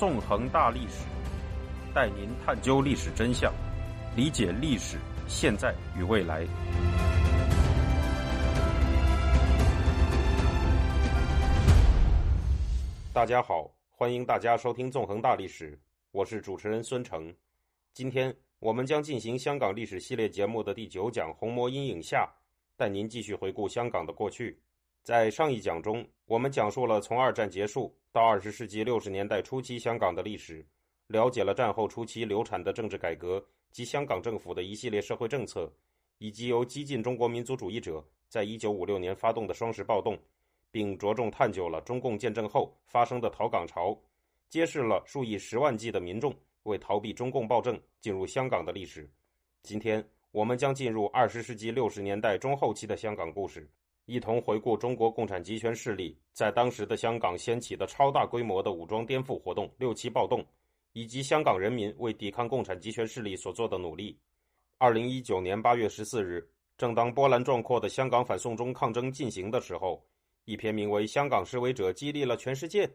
纵横大历史，带您探究历史真相，理解历史现在与未来。大家好，欢迎大家收听《纵横大历史》，我是主持人孙成。今天我们将进行香港历史系列节目的第九讲《红魔阴影下》，带您继续回顾香港的过去。在上一讲中，我们讲述了从二战结束到二十世纪六十年代初期香港的历史，了解了战后初期流产的政治改革及香港政府的一系列社会政策，以及由激进中国民族主义者在一九五六年发动的双十暴动，并着重探究了中共建政后发生的逃港潮，揭示了数以十万计的民众为逃避中共暴政进入香港的历史。今天，我们将进入二十世纪六十年代中后期的香港故事。一同回顾中国共产集权势力在当时的香港掀起的超大规模的武装颠覆活动——六七暴动，以及香港人民为抵抗共产集权势力所做的努力。二零一九年八月十四日，正当波澜壮阔的香港反送中抗争进行的时候，一篇名为《香港示威者激励了全世界：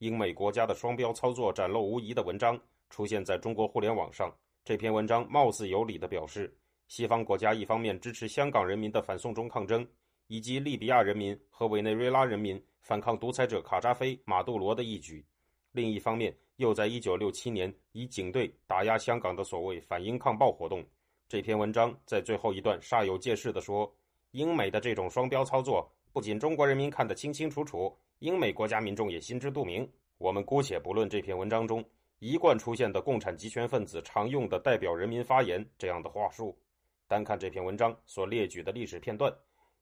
英美国家的双标操作展露无遗》的文章出现在中国互联网上。这篇文章貌似有理地表示，西方国家一方面支持香港人民的反送中抗争。以及利比亚人民和委内瑞拉人民反抗独裁者卡扎菲、马杜罗的义举，另一方面又在1967年以警队打压香港的所谓反英抗暴活动。这篇文章在最后一段煞有介事地说：“英美的这种双标操作，不仅中国人民看得清清楚楚，英美国家民众也心知肚明。”我们姑且不论这篇文章中一贯出现的共产集权分子常用的“代表人民发言”这样的话术，单看这篇文章所列举的历史片段。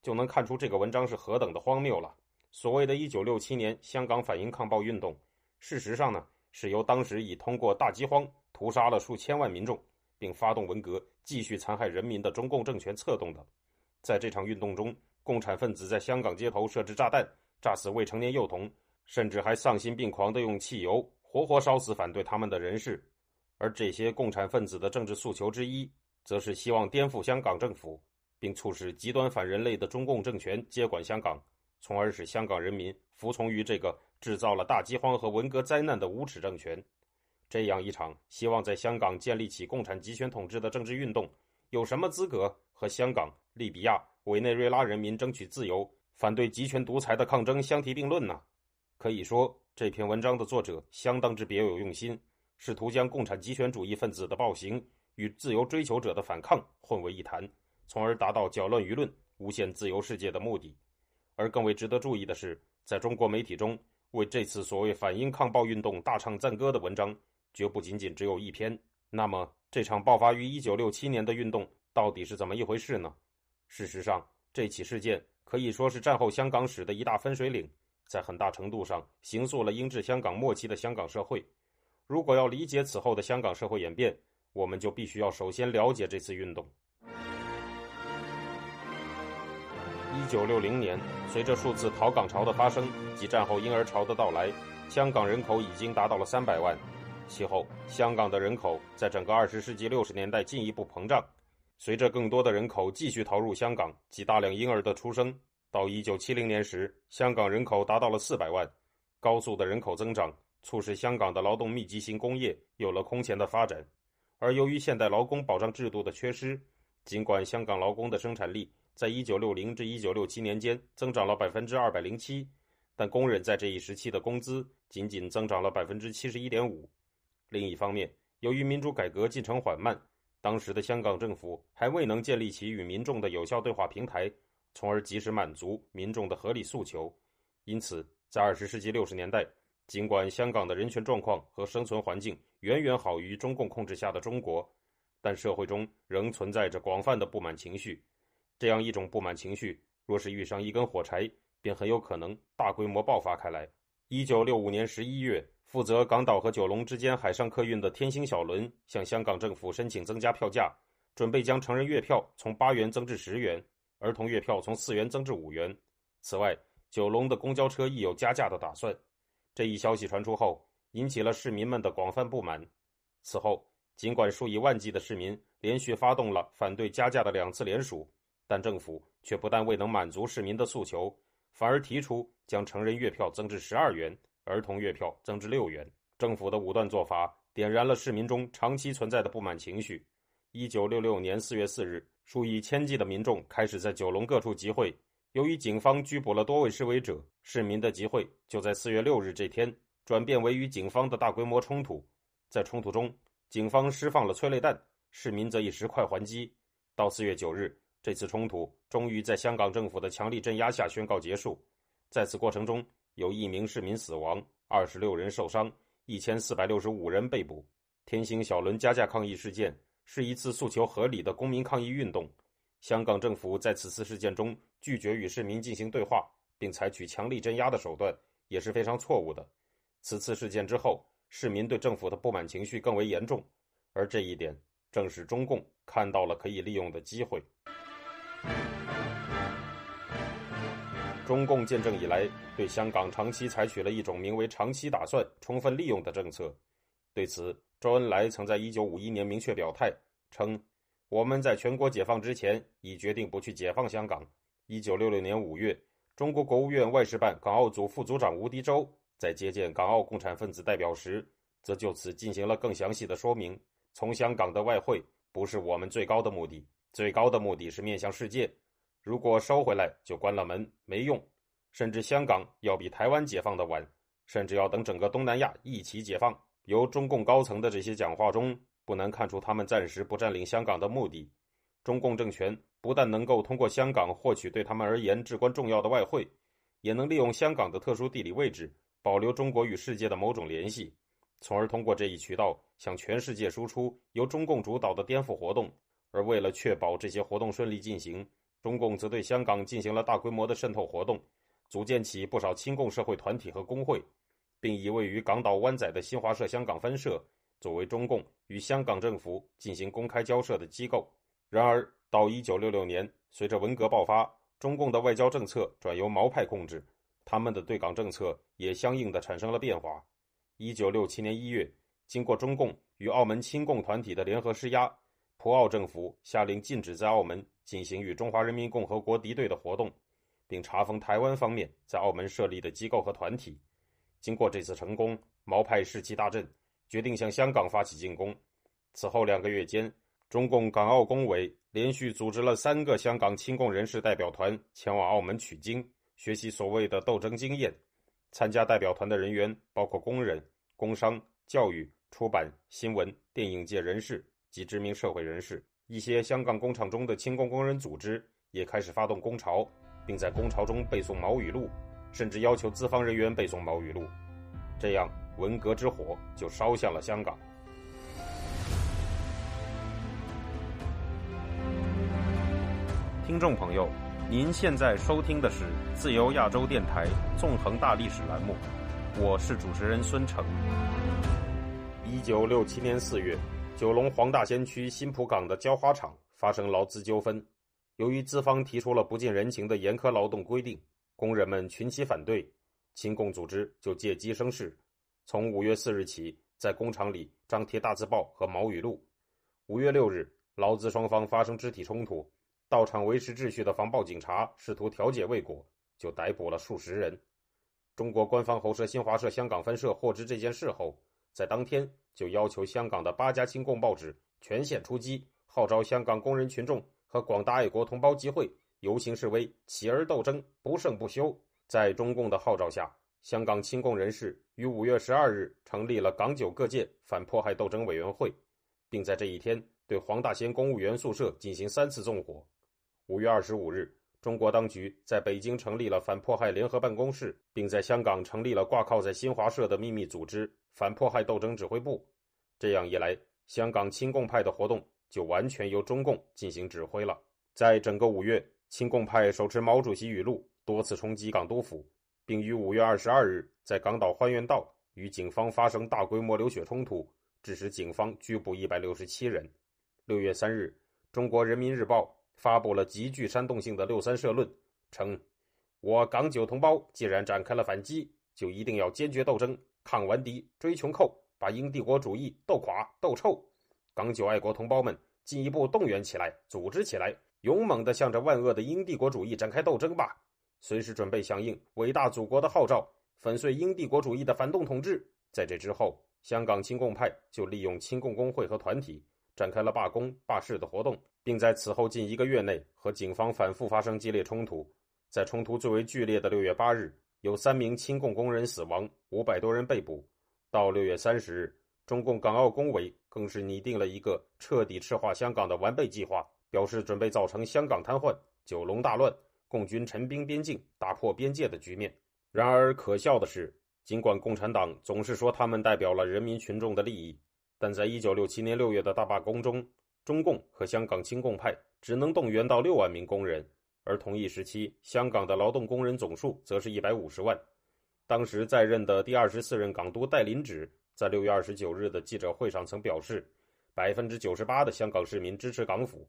就能看出这个文章是何等的荒谬了。所谓的一九六七年香港反英抗暴运动，事实上呢，是由当时已通过大饥荒屠杀了数千万民众，并发动文革继续残害人民的中共政权策动的。在这场运动中，共产分子在香港街头设置炸弹，炸死未成年幼童，甚至还丧心病狂地用汽油活活烧死反对他们的人士。而这些共产分子的政治诉求之一，则是希望颠覆香港政府。并促使极端反人类的中共政权接管香港，从而使香港人民服从于这个制造了大饥荒和文革灾难的无耻政权。这样一场希望在香港建立起共产集权统治的政治运动，有什么资格和香港、利比亚、委内瑞拉人民争取自由、反对集权独裁的抗争相提并论呢？可以说，这篇文章的作者相当之别有用心，试图将共产集权主义分子的暴行与自由追求者的反抗混为一谈。从而达到搅乱舆论、诬陷自由世界的目的。而更为值得注意的是，在中国媒体中，为这次所谓反英抗暴运动大唱赞歌的文章，绝不仅仅只有一篇。那么，这场爆发于1967年的运动到底是怎么一回事呢？事实上，这起事件可以说是战后香港史的一大分水岭，在很大程度上形塑了英治香港末期的香港社会。如果要理解此后的香港社会演变，我们就必须要首先了解这次运动。一九六零年，随着数次逃港潮的发生及战后婴儿潮的到来，香港人口已经达到了三百万。其后，香港的人口在整个二十世纪六十年代进一步膨胀。随着更多的人口继续逃入香港及大量婴儿的出生，到一九七零年时，香港人口达到了四百万。高速的人口增长促使香港的劳动密集型工业有了空前的发展。而由于现代劳工保障制度的缺失，尽管香港劳工的生产力，在一九六零至一九六七年间增长了百分之二百零七，但工人在这一时期的工资仅仅增长了百分之七十一点五。另一方面，由于民主改革进程缓慢，当时的香港政府还未能建立起与民众的有效对话平台，从而及时满足民众的合理诉求。因此，在二十世纪六十年代，尽管香港的人权状况和生存环境远远好于中共控制下的中国，但社会中仍存在着广泛的不满情绪。这样一种不满情绪，若是遇上一根火柴，便很有可能大规模爆发开来。一九六五年十一月，负责港岛和九龙之间海上客运的天星小轮向香港政府申请增加票价，准备将成人月票从八元增至十元，儿童月票从四元增至五元。此外，九龙的公交车亦有加价的打算。这一消息传出后，引起了市民们的广泛不满。此后，尽管数以万计的市民连续发动了反对加价的两次联署。但政府却不但未能满足市民的诉求，反而提出将成人月票增至十二元，儿童月票增至六元。政府的武断做法点燃了市民中长期存在的不满情绪。一九六六年四月四日，数以千计的民众开始在九龙各处集会。由于警方拘捕了多位示威者，市民的集会就在四月六日这天转变为与警方的大规模冲突。在冲突中，警方释放了催泪弹，市民则以石块还击。到四月九日，这次冲突终于在香港政府的强力镇压下宣告结束。在此过程中，有一名市民死亡，二十六人受伤，一千四百六十五人被捕。天星小轮加价抗议事件是一次诉求合理的公民抗议运动。香港政府在此次事件中拒绝与市民进行对话，并采取强力镇压的手段，也是非常错误的。此次事件之后，市民对政府的不满情绪更为严重，而这一点正是中共看到了可以利用的机会。中共建政以来，对香港长期采取了一种名为“长期打算、充分利用”的政策。对此，周恩来曾在1951年明确表态，称：“我们在全国解放之前已决定不去解放香港。”1966 年5月，中国国务院外事办港澳组副组长吴迪洲在接见港澳共产分子代表时，则就此进行了更详细的说明：“从香港的外汇不是我们最高的目的，最高的目的是面向世界。”如果收回来就关了门没用，甚至香港要比台湾解放的晚，甚至要等整个东南亚一起解放。由中共高层的这些讲话中，不难看出他们暂时不占领香港的目的。中共政权不但能够通过香港获取对他们而言至关重要的外汇，也能利用香港的特殊地理位置，保留中国与世界的某种联系，从而通过这一渠道向全世界输出由中共主导的颠覆活动。而为了确保这些活动顺利进行，中共则对香港进行了大规模的渗透活动，组建起不少亲共社会团体和工会，并以位于港岛湾仔的新华社香港分社作为中共与香港政府进行公开交涉的机构。然而，到1966年，随着文革爆发，中共的外交政策转由毛派控制，他们的对港政策也相应的产生了变化。1967年1月，经过中共与澳门亲共团体的联合施压，葡澳政府下令禁止在澳门。进行与中华人民共和国敌对的活动，并查封台湾方面在澳门设立的机构和团体。经过这次成功，毛派士气大振，决定向香港发起进攻。此后两个月间，中共港澳工委连续组织了三个香港亲共人士代表团前往澳门取经，学习所谓的斗争经验。参加代表团的人员包括工人、工商、教育、出版、新闻、电影界人士及知名社会人士。一些香港工厂中的轻工工人组织也开始发动工潮，并在工潮中背诵毛语录，甚至要求资方人员背诵毛语录。这样，文革之火就烧向了香港。听众朋友，您现在收听的是自由亚洲电台纵横大历史栏目，我是主持人孙成。一九六七年四月。九龙黄大仙区新浦港的胶花厂发生劳资纠纷，由于资方提出了不近人情的严苛劳动规定，工人们群起反对，亲共组织就借机生事，从五月四日起，在工厂里张贴大字报和毛语录。五月六日，劳资双方发生肢体冲突，到场维持秩序的防暴警察试图调解未果，就逮捕了数十人。中国官方喉舌新华社香港分社获知这件事后。在当天，就要求香港的八家亲共报纸全线出击，号召香港工人群众和广大爱国同胞集会、游行示威、起而斗争，不胜不休。在中共的号召下，香港亲共人士于五月十二日成立了港九各界反迫害斗争委员会，并在这一天对黄大仙公务员宿舍进行三次纵火。五月二十五日，中国当局在北京成立了反迫害联合办公室，并在香港成立了挂靠在新华社的秘密组织。反迫害斗争指挥部，这样一来，香港亲共派的活动就完全由中共进行指挥了。在整个五月，亲共派手持毛主席语录，多次冲击港督府，并于五月二十二日在港岛欢园道与警方发生大规模流血冲突，致使警方拘捕一百六十七人。六月三日，中国人民日报发布了极具煽动性的六三社论，称：“我港九同胞既然展开了反击，就一定要坚决斗争。”抗顽敌，追穷寇，把英帝国主义斗垮、斗臭。港九爱国同胞们，进一步动员起来，组织起来，勇猛地向着万恶的英帝国主义展开斗争吧！随时准备响应伟大祖国的号召，粉碎英帝国主义的反动统治。在这之后，香港亲共派就利用亲共工会和团体展开了罢工、罢市的活动，并在此后近一个月内和警方反复发生激烈冲突。在冲突最为剧烈的六月八日，有三名亲共工人死亡，五百多人被捕。到六月三十日，中共港澳工委更是拟定了一个彻底赤化香港的完备计划，表示准备造成香港瘫痪、九龙大乱、共军陈兵边境、打破边界的局面。然而，可笑的是。尽管共产党总是说他们代表了人民群众的利益，但在一九六七年六月的大罢工中，中共和香港亲共派只能动员到六万名工人，而同一时期，香港的劳动工人总数则是一百五十万。当时在任的第二十四任港督戴林指在六月二十九日的记者会上曾表示，百分之九十八的香港市民支持港府。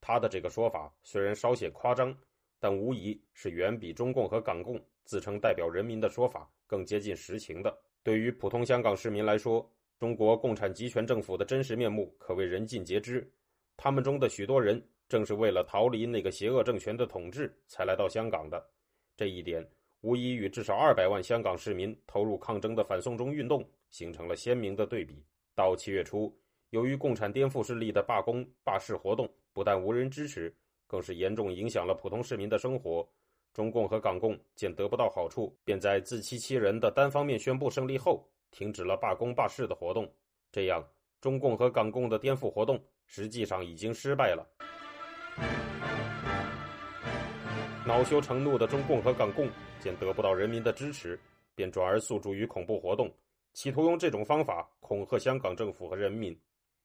他的这个说法虽然稍显夸张，但无疑是远比中共和港共自称代表人民的说法。更接近实情的。对于普通香港市民来说，中国共产集权政府的真实面目可谓人尽皆知。他们中的许多人正是为了逃离那个邪恶政权的统治才来到香港的。这一点无疑与至少二百万香港市民投入抗争的反送中运动形成了鲜明的对比。到七月初，由于共产颠覆势力的罢工罢市活动不但无人支持，更是严重影响了普通市民的生活。中共和港共见得不到好处，便在自欺欺人的单方面宣布胜利后，停止了罢工罢市的活动。这样，中共和港共的颠覆活动实际上已经失败了。恼羞成怒的中共和港共见得不到人民的支持，便转而诉诸于恐怖活动，企图用这种方法恐吓香港政府和人民。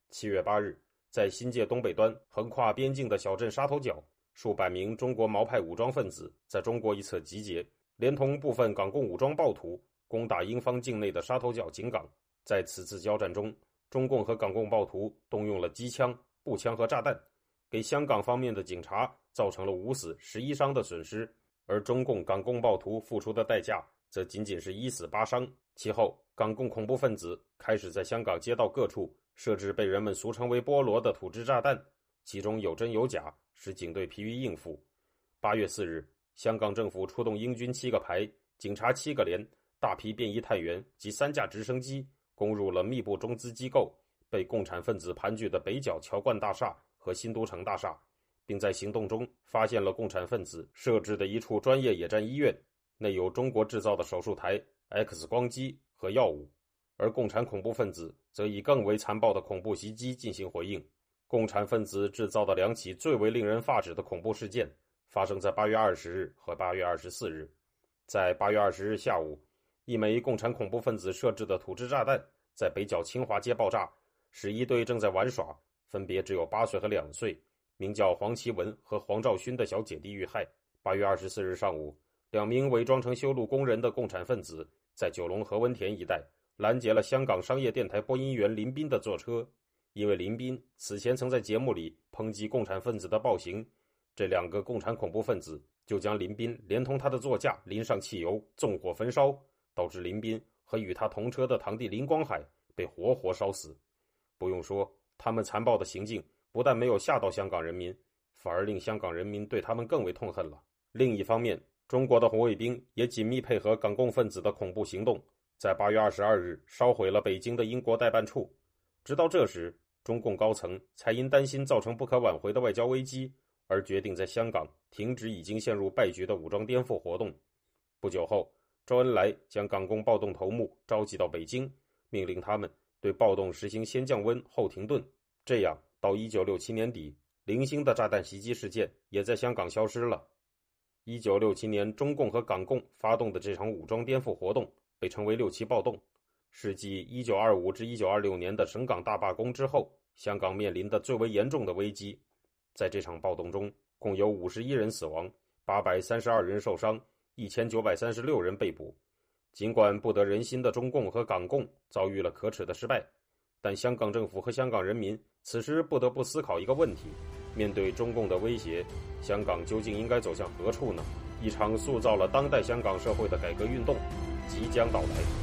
七月八日，在新界东北端横跨边境的小镇沙头角。数百名中国毛派武装分子在中国一侧集结，连同部分港共武装暴徒攻打英方境内的沙头角警港。在此次交战中，中共和港共暴徒动用了机枪、步枪和炸弹，给香港方面的警察造成了五死十一伤的损失，而中共港共暴徒付出的代价则仅仅是一死八伤。其后，港共恐怖分子开始在香港街道各处设置被人们俗称为“菠萝”的土制炸弹。其中有真有假，使警队疲于应付。八月四日，香港政府出动英军七个排、警察七个连、大批便衣探员及三架直升机，攻入了密布中资机构、被共产分子盘踞的北角桥冠大厦和新都城大厦，并在行动中发现了共产分子设置的一处专业野战医院，内有中国制造的手术台、X 光机和药物。而共产恐怖分子则以更为残暴的恐怖袭击进行回应。共产分子制造的两起最为令人发指的恐怖事件，发生在八月二十日和八月二十四日。在八月二十日下午，一枚共产恐怖分子设置的土制炸弹在北角清华街爆炸，使一对正在玩耍、分别只有八岁和两岁、名叫黄奇文和黄兆勋的小姐弟遇害。八月二十四日上午，两名伪装成修路工人的共产分子在九龙何文田一带拦截了香港商业电台播音员林斌的坐车。因为林斌此前曾在节目里抨击共产分子的暴行，这两个共产恐怖分子就将林斌连同他的座驾淋上汽油，纵火焚烧，导致林斌和与他同车的堂弟林光海被活活烧死。不用说，他们残暴的行径不但没有吓到香港人民，反而令香港人民对他们更为痛恨了。另一方面，中国的红卫兵也紧密配合港共分子的恐怖行动，在八月二十二日烧毁了北京的英国代办处。直到这时。中共高层才因担心造成不可挽回的外交危机，而决定在香港停止已经陷入败局的武装颠覆活动。不久后，周恩来将港共暴动头目召集到北京，命令他们对暴动实行先降温后停顿。这样，到1967年底，零星的炸弹袭击事件也在香港消失了。1967年，中共和港共发动的这场武装颠覆活动被称为“六七暴动”。是继一九二五至一九二六年的省港大罢工之后，香港面临的最为严重的危机。在这场暴动中，共有五十一人死亡，八百三十二人受伤，一千九百三十六人被捕。尽管不得人心的中共和港共遭遇了可耻的失败，但香港政府和香港人民此时不得不思考一个问题：面对中共的威胁，香港究竟应该走向何处呢？一场塑造了当代香港社会的改革运动即将到来。